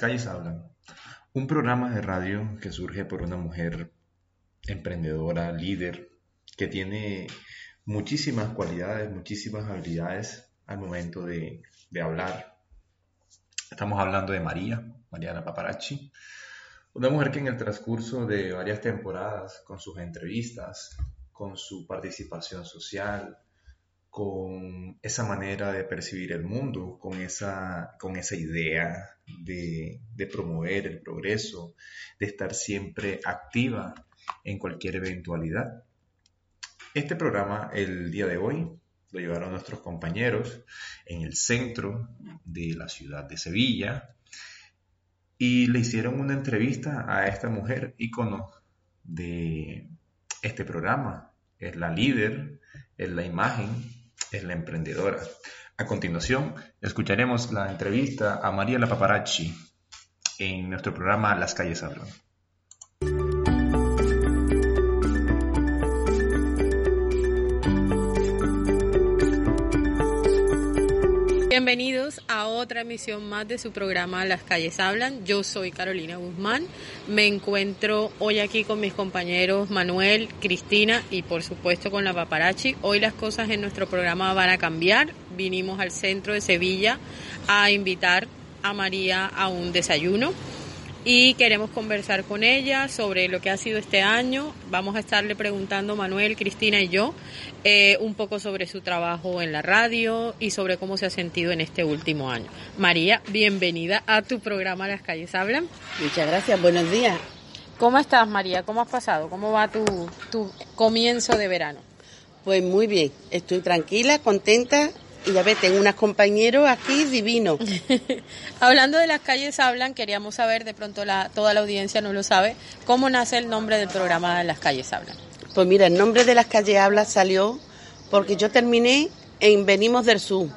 Calles hablan. Un programa de radio que surge por una mujer emprendedora, líder, que tiene muchísimas cualidades, muchísimas habilidades al momento de, de hablar. Estamos hablando de María, Mariana Paparazzi, una mujer que en el transcurso de varias temporadas, con sus entrevistas, con su participación social, con esa manera de percibir el mundo, con esa, con esa idea de, de, promover el progreso, de estar siempre activa en cualquier eventualidad. Este programa, el día de hoy, lo llevaron nuestros compañeros en el centro de la ciudad de Sevilla y le hicieron una entrevista a esta mujer ícono de este programa. Es la líder, es la imagen, es la emprendedora. A continuación, escucharemos la entrevista a María La Paparazzi en nuestro programa Las calles hablan. Bienvenidos a otra emisión más de su programa Las calles hablan. Yo soy Carolina Guzmán. Me encuentro hoy aquí con mis compañeros Manuel, Cristina y por supuesto con la paparazzi. Hoy las cosas en nuestro programa van a cambiar. Vinimos al centro de Sevilla a invitar a María a un desayuno y queremos conversar con ella sobre lo que ha sido este año. Vamos a estarle preguntando Manuel, Cristina y yo eh, un poco sobre su trabajo en la radio y sobre cómo se ha sentido en este último año. María, bienvenida a tu programa Las calles hablan. Muchas gracias, buenos días. ¿Cómo estás María? ¿Cómo has pasado? ¿Cómo va tu, tu comienzo de verano? Pues muy bien, estoy tranquila, contenta y ya ves, tengo unos compañeros aquí divinos. Hablando de las calles hablan, queríamos saber, de pronto la, toda la audiencia no lo sabe, ¿cómo nace el nombre del programa Las calles hablan? Pues mira, el nombre de Las calles hablan salió porque yo terminé en Venimos del Sur.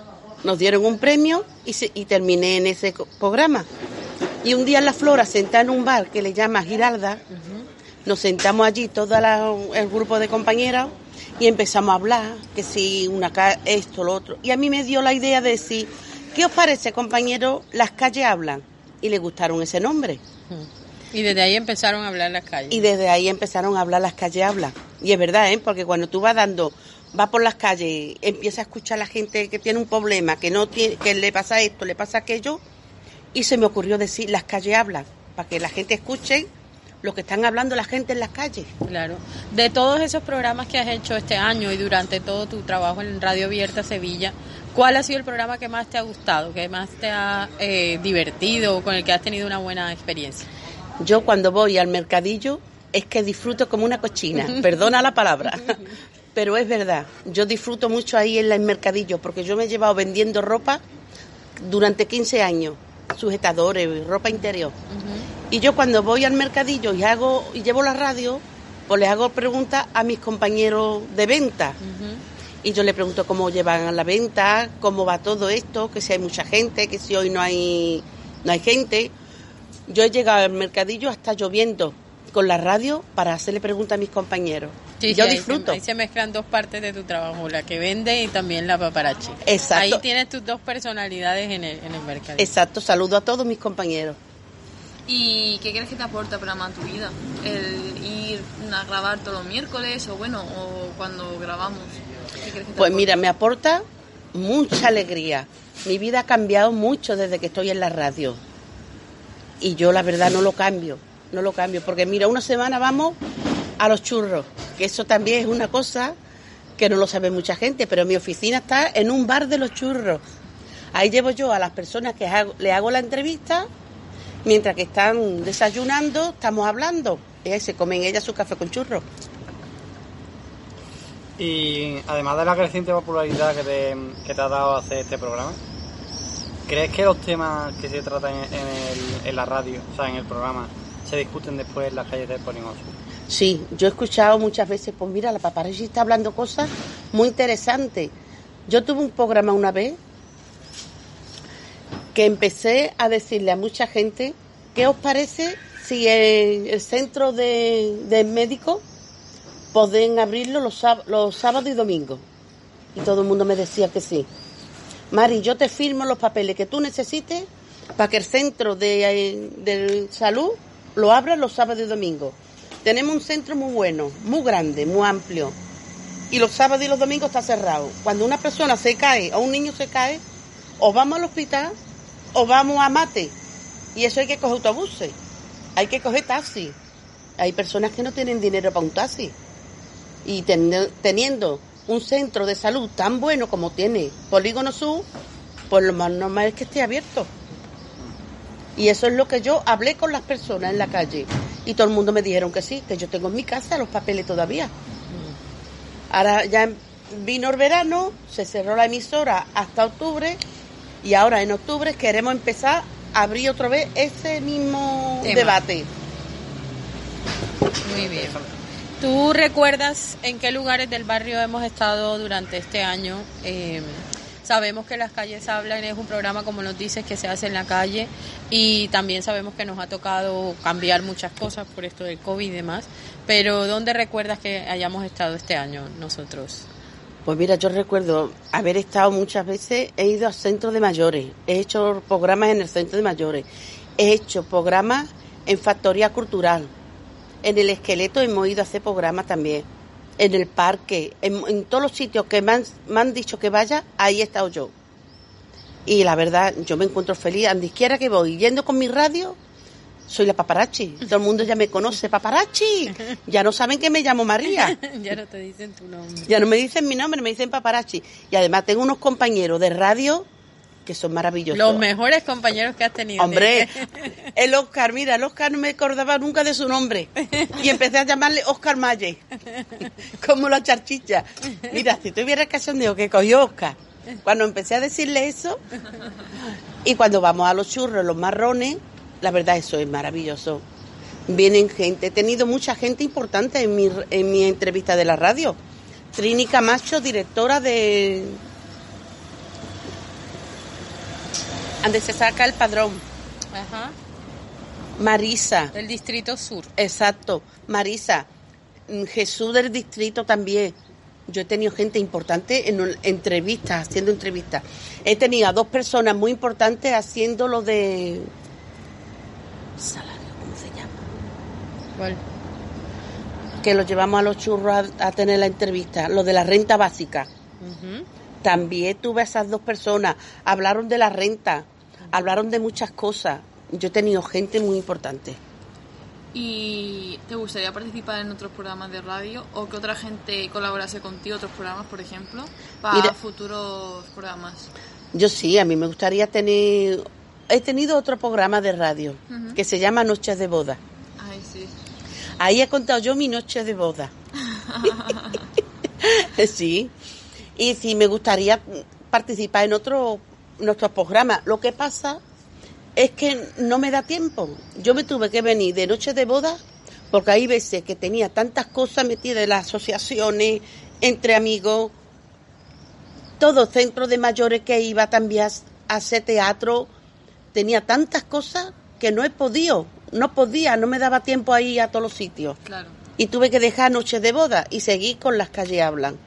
Nos dieron un premio y, se, y terminé en ese programa. Y un día en La Flora, sentada en un bar que le llama Giralda, uh -huh. nos sentamos allí, todo la, el grupo de compañeras, y empezamos a hablar, que si una esto, lo otro. Y a mí me dio la idea de decir, ¿qué os parece, compañero? Las calles hablan. Y le gustaron ese nombre. Y desde ahí empezaron a hablar las calles. Y desde ahí empezaron a hablar las calles hablan. Y es verdad, ¿eh? Porque cuando tú vas dando, vas por las calles, empiezas a escuchar a la gente que tiene un problema, que no tiene, que le pasa esto, le pasa aquello, y se me ocurrió decir, las calles hablan, para que la gente escuche lo que están hablando la gente en las calles. Claro. De todos esos programas que has hecho este año y durante todo tu trabajo en Radio Abierta Sevilla, ¿cuál ha sido el programa que más te ha gustado, que más te ha eh, divertido, con el que has tenido una buena experiencia? Yo cuando voy al mercadillo es que disfruto como una cochina, perdona la palabra, pero es verdad, yo disfruto mucho ahí en el mercadillo porque yo me he llevado vendiendo ropa durante 15 años, sujetadores, ropa interior. Uh -huh. Y yo cuando voy al mercadillo y hago y llevo la radio, pues les hago preguntas a mis compañeros de venta. Uh -huh. Y yo le pregunto cómo llevan la venta, cómo va todo esto, que si hay mucha gente, que si hoy no hay no hay gente. Yo he llegado al mercadillo hasta lloviendo con la radio para hacerle preguntas a mis compañeros. Sí, yo sí, disfruto. Ahí se, ahí se, mezclan dos partes de tu trabajo, la que vende y también la paparazzi. Exacto. Ahí tienes tus dos personalidades en el, en el mercado. Exacto, saludo a todos mis compañeros. ¿Y qué crees que te aporta para más tu vida? ¿El ir a grabar todos los miércoles o bueno, o cuando grabamos? ¿Qué crees que te pues aporta? mira, me aporta mucha alegría. Mi vida ha cambiado mucho desde que estoy en la radio. Y yo la verdad no lo cambio, no lo cambio, porque mira, una semana vamos a los churros, que eso también es una cosa que no lo sabe mucha gente, pero mi oficina está en un bar de los churros. Ahí llevo yo a las personas que hago- le hago la entrevista, mientras que están desayunando, estamos hablando. Ahí se comen ellas su café con churros. Y además de la creciente popularidad que te, que te ha dado hacer este programa, ¿crees que los temas que se tratan en, el- en la radio, o sea, en el programa, se discuten después en las calles del Polígono Sur? Sí, yo he escuchado muchas veces, pues mira, la paparazzi está hablando cosas muy interesantes. Yo tuve un programa una vez que empecé a decirle a mucha gente, ¿qué os parece si el centro de, de médicos pueden abrirlo los, los sábados y domingos? Y todo el mundo me decía que sí. Mari, yo te firmo los papeles que tú necesites para que el centro de, de salud lo abra los sábados y domingos. Tenemos un centro muy bueno, muy grande, muy amplio. Y los sábados y los domingos está cerrado. Cuando una persona se cae o un niño se cae, o vamos al hospital o vamos a mate. Y eso hay que coger autobuses. Hay que coger taxi. Hay personas que no tienen dinero para un taxi. Y ten- teniendo un centro de salud tan bueno como tiene Polígono Sur, pues lo más normal es que esté abierto. Y eso es lo que yo hablé con las personas en la calle. Y todo el mundo me dijeron que sí, que yo tengo en mi casa los papeles todavía. Ahora ya vino el verano, se cerró la emisora hasta octubre y ahora en octubre queremos empezar a abrir otra vez ese mismo Tema. debate. Muy bien. ¿Tú recuerdas en qué lugares del barrio hemos estado durante este año? Eh, sabemos que Las Calles Hablan es un programa, como nos dices, que se hace en la calle y también sabemos que nos ha tocado cambiar muchas cosas por esto del COVID y demás. Pero ¿dónde recuerdas que hayamos estado este año nosotros? Pues mira, yo recuerdo haber estado muchas veces, he ido a centros de mayores, he hecho programas en el centro de mayores, he hecho programas en Factoría Cultural, en el esqueleto hemos ido a hacer programas también, en el parque, en, todos los sitios que me han, dicho que vaya, ahí he estado yo. Y la verdad, yo me encuentro feliz, donde quiera que voy, yendo con mi radio, soy la paparazzi. Todo el mundo ya me conoce, paparazzi. Ya no saben que me llamo María. ya no te dicen tu nombre. Ya no me dicen mi nombre, me dicen paparazzi. Y además tengo unos compañeros de radio que son maravillosos. Los mejores compañeros que has tenido. Hombre, el Oscar, mira, el Oscar no me acordaba nunca de su nombre. Y empecé a llamarle Oscar Malle. Como la charchicha. Mira, si tuviera cachondeo que cogió Oscar. Cuando empecé a decirle eso, y cuando vamos a los churros, los marrones, la verdad eso es maravilloso. Vienen gente, he tenido mucha gente importante en mi, en mi entrevista de la radio. Trini Camacho, directora de... Donde se saca el padrón. Ajá. Marisa, Del Distrito Sur. exacto. Marisa, mm, Jesús del distrito también. Yo he tenido gente importante en entrevistas, haciendo entrevistas. He tenido a dos personas muy importantes haciendo lo de... Salario, ¿cómo se llama? ¿Cuál? Que lo llevamos a los churros a, a tener la entrevista, lo de la renta básica. También tuve a esas dos personas, hablaron de la renta, hablaron de muchas cosas. Yo he tenido gente muy importante. ¿Y te gustaría participar en otros programas de radio o que otra gente colaborase contigo, otros programas, por ejemplo, para Mira. futuros programas? Yo sí, a mí me gustaría tener... He tenido otro programa de radio que se llama Noches de Boda. Ay, sí. Ahí he contado yo mi noche de boda. sí. Y sí, me gustaría participar en otro, en otros programas. Lo que pasa es que no me da tiempo. Yo me tuve que venir de noche de boda porque hay veces que tenía tantas cosas metidas en las asociaciones, entre amigos, todo centro de mayores que iba también a hacer teatro, tenía tantas cosas que no he podido, no podía, no me daba tiempo a ir a todos los sitios. Claro. Y tuve que dejar noches de boda y seguir con las calles hablan.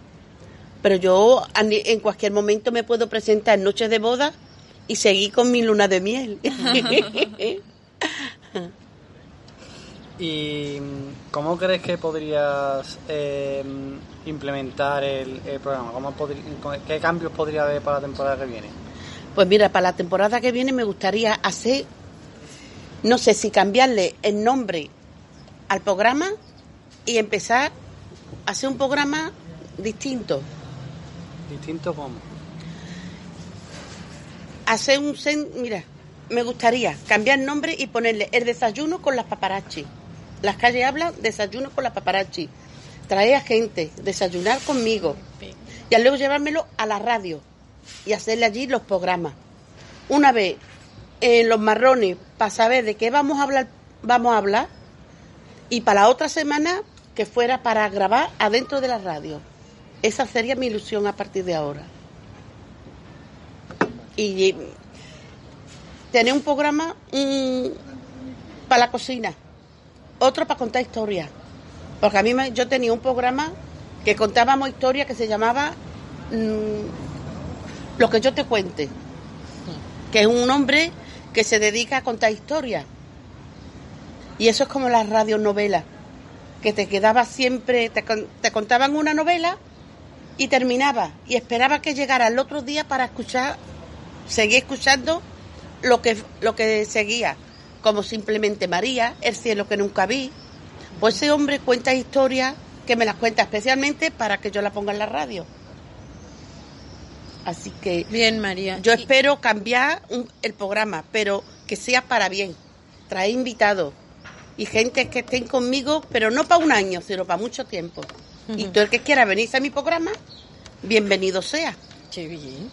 Pero yo a ni- en cualquier momento me puedo presentar en noches de boda y seguir con mi luna de miel. ¿Y cómo crees que podrías eh, implementar el, el programa? ¿Cómo ¿Qué cambios podría haber para la temporada que viene? Pues mira, para la temporada que viene me gustaría hacer, no sé si cambiarle el nombre al programa y empezar a hacer un programa distinto. ¿Distinto cómo? Hacer un... Mira, me gustaría cambiar el nombre y ponerle el desayuno con las paparazzi. Las calles hablan desayuno con las paparazzi. Traer a gente, desayunar conmigo. Y luego llevármelo a la radio y hacerle allí los programas. Una vez en los marrones para saber de qué vamos a hablar, vamos a hablar. Y para la otra semana que fuera para grabar adentro de la radio. Esa sería mi ilusión a partir de ahora. Y tener un programa para la cocina, otro para contar historias. Porque a mí me- yo tenía un programa que contábamos historias que se llamaba mm, Lo que yo te cuente, que es un hombre que se dedica a contar historias. Y eso es como las radionovelas, que te quedaba siempre, te, te contaban una novela y terminaba, y esperaba que llegara el otro día para escuchar, seguir escuchando lo que, lo que seguía, como simplemente María, El cielo que nunca vi. Pues ese hombre cuenta historias que me las cuenta especialmente para que yo la ponga en la radio. Así que Bien, María. yo Y- espero cambiar un- el programa, pero que sea para bien. Traer invitados y gente que estén conmigo, pero no para un año, sino para mucho tiempo. Y todo el que quiera venirse a mi programa, bienvenido sea. Qué bien.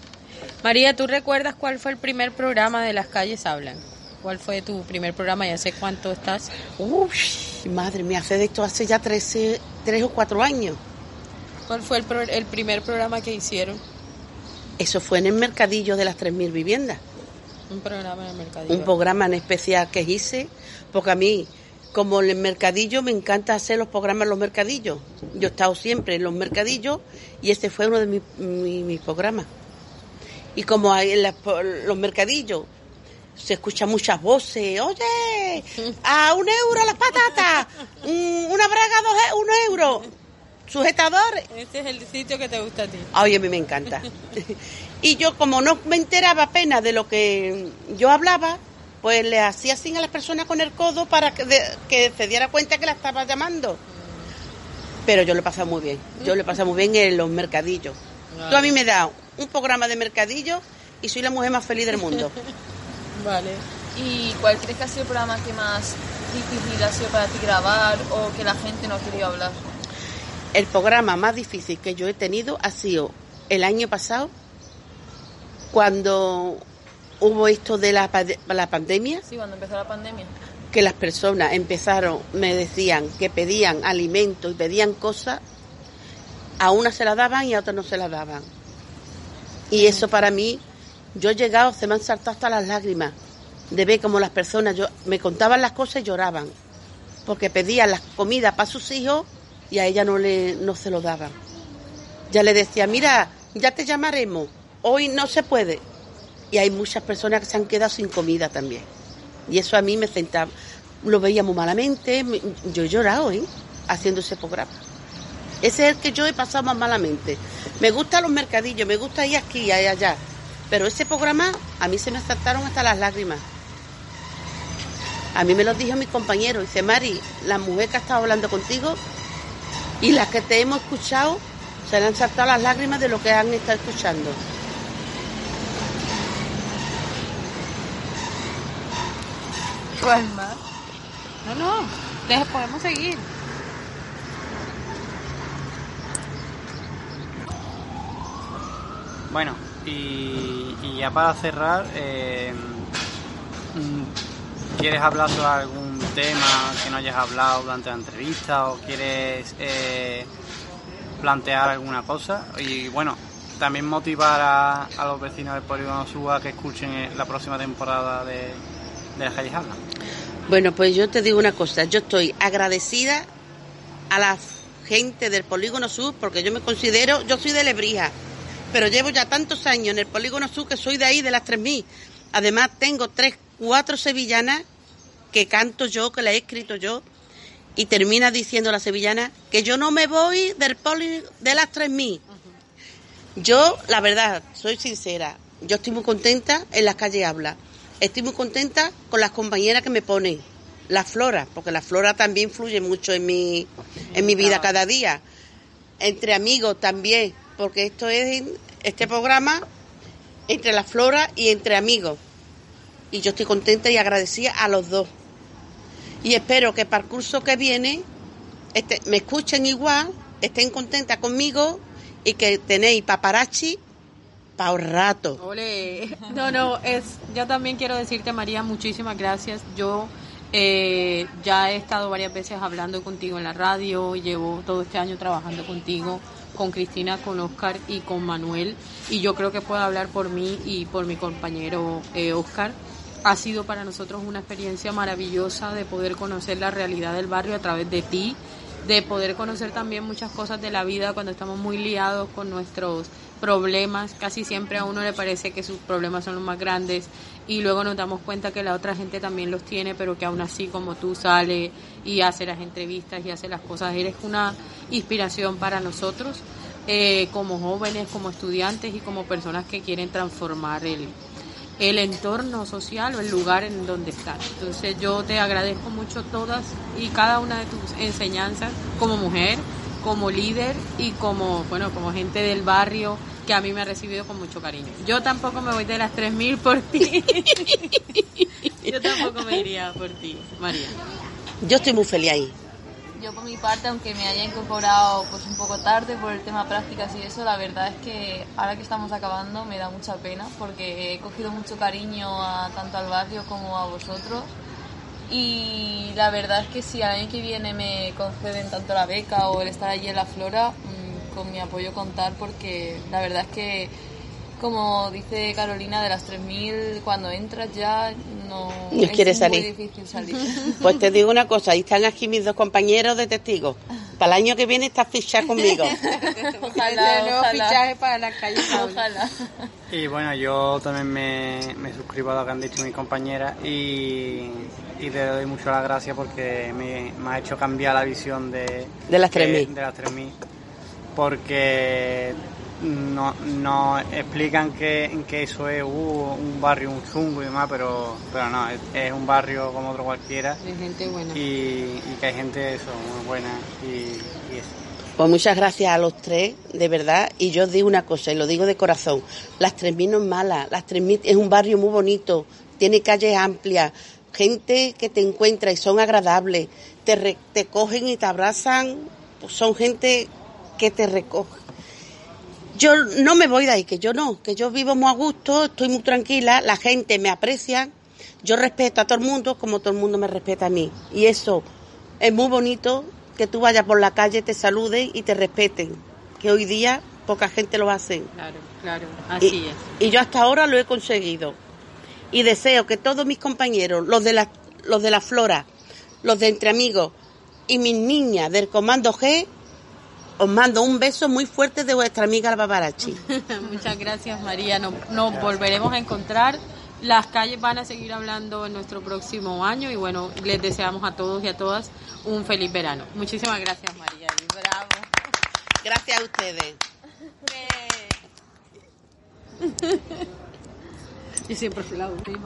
María, ¿tú recuerdas cuál fue el primer programa de Las Calles Hablan? ¿Cuál fue tu primer programa? Ya sé cuánto estás. Uy, madre mía, hace de esto hace ya 13, tres o cuatro años. ¿Cuál fue el, pro- el primer programa que hicieron? Eso fue en el mercadillo de las 3.000 viviendas. Un programa en el mercadillo. un programa en especial que hice, porque a mí, como en el mercadillo, me encanta hacer los programas en los mercadillos. Yo he estado siempre en los mercadillos y este fue uno de mis, mi- mis programas. Y como hay en las- los mercadillos se escuchan muchas voces, oye, a un euro las patatas, una braga dos, e- un euro, sujetadores. Este es el sitio que te gusta a ti. Ay, a mí me encanta. y yo, como no me enteraba apenas de lo que yo hablaba, pues le hacía así a las personas con el codo para que, de- que se diera cuenta que la estaba llamando. Pero yo lo he pasado muy bien. Yo lo he pasado muy bien en los mercadillos. Tú a mí me das un programa de mercadillo y soy la mujer más feliz del mundo. Vale. ¿Y cuál crees que ha sido el programa que más difícil ha sido para ti grabar o que la gente no ha querido hablar? El programa más difícil que yo he tenido ha sido el año pasado, cuando hubo esto de la, la pandemia. Sí, cuando empezó la pandemia. que las personas empezaron, me decían que pedían alimentos y pedían cosas, a una se la daban y a otra no se la daban. Y eso para mí, yo he llegado, se me han saltado hasta las lágrimas de ver cómo las personas yo, me contaban las cosas y lloraban, porque pedían las comidas para sus hijos y a ella no, le, no se lo daban. Ya le decía, mira, ya te llamaremos, hoy no se puede. Y hay muchas personas que se han quedado sin comida también. Y eso a mí me sentaba, lo veía muy malamente, me- yo he llorado, ¿eh? Haciendo ese programa. Ese es el que yo he pasado más malamente. Me gustan los mercadillos, me gusta ir aquí y allá. Pero ese programa a mí se me saltaron hasta las lágrimas. A mí me lo dijo mi compañero. Dice, Mari, la mujer que ha estado hablando contigo y las que te hemos escuchado, se le han saltado las lágrimas de lo que han estado escuchando. ¿Cuál más? No, no. Deja- podemos seguir. Bueno, y, y ya para cerrar, eh, mm, ¿quieres hablar sobre algún tema que no hayas hablado durante la entrevista o quieres eh, plantear alguna cosa? Y bueno, también motivar a, los vecinos del Polígono Sur a que escuchen eh, la próxima temporada de, de Las Calles Hablan. Bueno, pues yo te digo una cosa, yo estoy agradecida a la gente del Polígono Sur porque yo me considero, yo soy de Lebrija, pero llevo ya tantos años en el Polígono Sur que soy de ahí, de las 3.000. Además tengo tres, cuatro sevillanas que canto yo, que la he escrito yo, y termina diciendo la sevillana que yo no me voy del poli de las 3.000. Yo, la verdad, soy sincera, yo estoy muy contenta en las calles habla. Estoy muy contenta con las compañeras que me ponen, la flora, porque la flora también influye mucho en mi, en mi vida cada día. entre amigos también, porque esto es este programa entre la flora y entre amigos. Y yo estoy contenta y agradecida a los dos. Y espero que para el curso que viene este, me escuchen igual, estén contentas conmigo y que tenéis paparazzi para un rato. Ole. No, no, es, yo también quiero decirte, María, muchísimas gracias. Yo eh, ya he estado varias veces hablando contigo en la radio, llevo todo este año trabajando contigo, con Cristina, con Oscar y con Manuel, y yo creo que puedo hablar por mí y por mi compañero eh, Oscar. Ha sido para nosotros una experiencia maravillosa de poder conocer la realidad del barrio a través de ti, de poder conocer también muchas cosas de la vida cuando estamos muy liados con nuestros problemas. Casi siempre a uno le parece que sus problemas son los más grandes y luego nos damos cuenta que la otra gente también los tiene, pero que aún así como tú sale y hace las entrevistas y hace las cosas, eres una inspiración para nosotros eh, como jóvenes, como estudiantes y como personas que quieren transformar el, el entorno social o el lugar en donde están. Entonces yo te agradezco mucho todas y cada una de tus enseñanzas como mujer, como líder y como, bueno, como gente del barrio que a mí me ha recibido con mucho cariño. Yo tampoco me voy de las 3.000 por ti. yo tampoco me iría por ti, María. Yo estoy muy feliz ahí. Yo por mi parte, aunque me haya incorporado pues un poco tarde por el tema prácticas y eso, la verdad es que ahora que estamos acabando me da mucha pena porque he cogido mucho cariño a, tanto al barrio como a vosotros. Y la verdad es que si al año que viene me conceden tanto la beca o el estar allí en la flora, mm, con mi apoyo contar porque la verdad es que como dice Carolina, de las 3.000, cuando entras ya no, No quiere es salir. muy difícil salir. Pues te digo una cosa, ahí están aquí mis dos compañeros de testigos. Para el año que viene estás fichada conmigo. ojalá, nuevo ojalá. fichaje para las calles. Ojalá. Y bueno, yo también me, me suscribo a lo que han dicho mis compañeras y, y le doy mucho las gracias porque me, me ha hecho cambiar la visión de, De las que- 3.000. De las 3.000. Porque no, no explican que, que eso es uh, un barrio, un chungo y demás, pero, pero no, es, es un barrio como otro cualquiera De gente buena. y, y que hay gente eso, muy buena y, y eso. Pues muchas gracias a los tres, de verdad. Y yo os digo una cosa, y lo digo de corazón. Las 3.000 no es mala. Las 3.000 es un barrio muy bonito, tiene calles amplias, gente que te encuentra y son agradables, te, re- te cogen y te abrazan, pues son gente que te recoge. Yo no me voy de ahí, que yo no, que yo vivo muy a gusto, estoy muy tranquila, la gente me aprecia, yo respeto a todo el mundo como todo el mundo me respeta a mí. Y eso es muy bonito que tú vayas por la calle, te saluden y te respeten, que hoy día poca gente lo hace. Claro, claro, Y, así es. y yo hasta ahora lo he conseguido. Y deseo que todos mis compañeros, los de la, los de la flora, los de entre amigos y mis niñas del Comando G, os mando un beso muy fuerte de vuestra amiga la Paparachi. Muchas gracias, María. Nos, nos volveremos a encontrar. Las calles van a seguir hablando en nuestro próximo año y bueno, les deseamos a todos y a todas un feliz verano. Muchísimas gracias, María. y Bravo. Gracias a ustedes. Y siempre fui la última.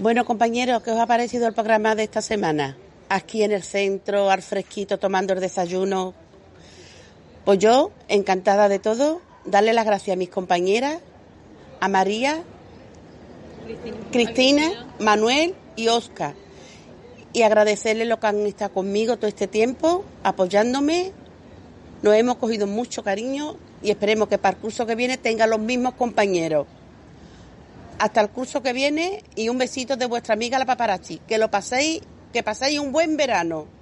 Bueno, compañeros, ¿qué os ha parecido el programa de esta semana? Aquí en el centro, al fresquito, tomando el desayuno. Pues yo, encantada de todo, darle las gracias a mis compañeras, a María, Cristina, Manuel y Oscar. Y agradecerles lo que han estado conmigo todo este tiempo, apoyándome. Nos hemos cogido mucho cariño y esperemos que para el curso que viene tengan los mismos compañeros. Hasta el curso que viene y un besito de vuestra amiga la paparazzi. Que lo paséis, que paséis un buen verano.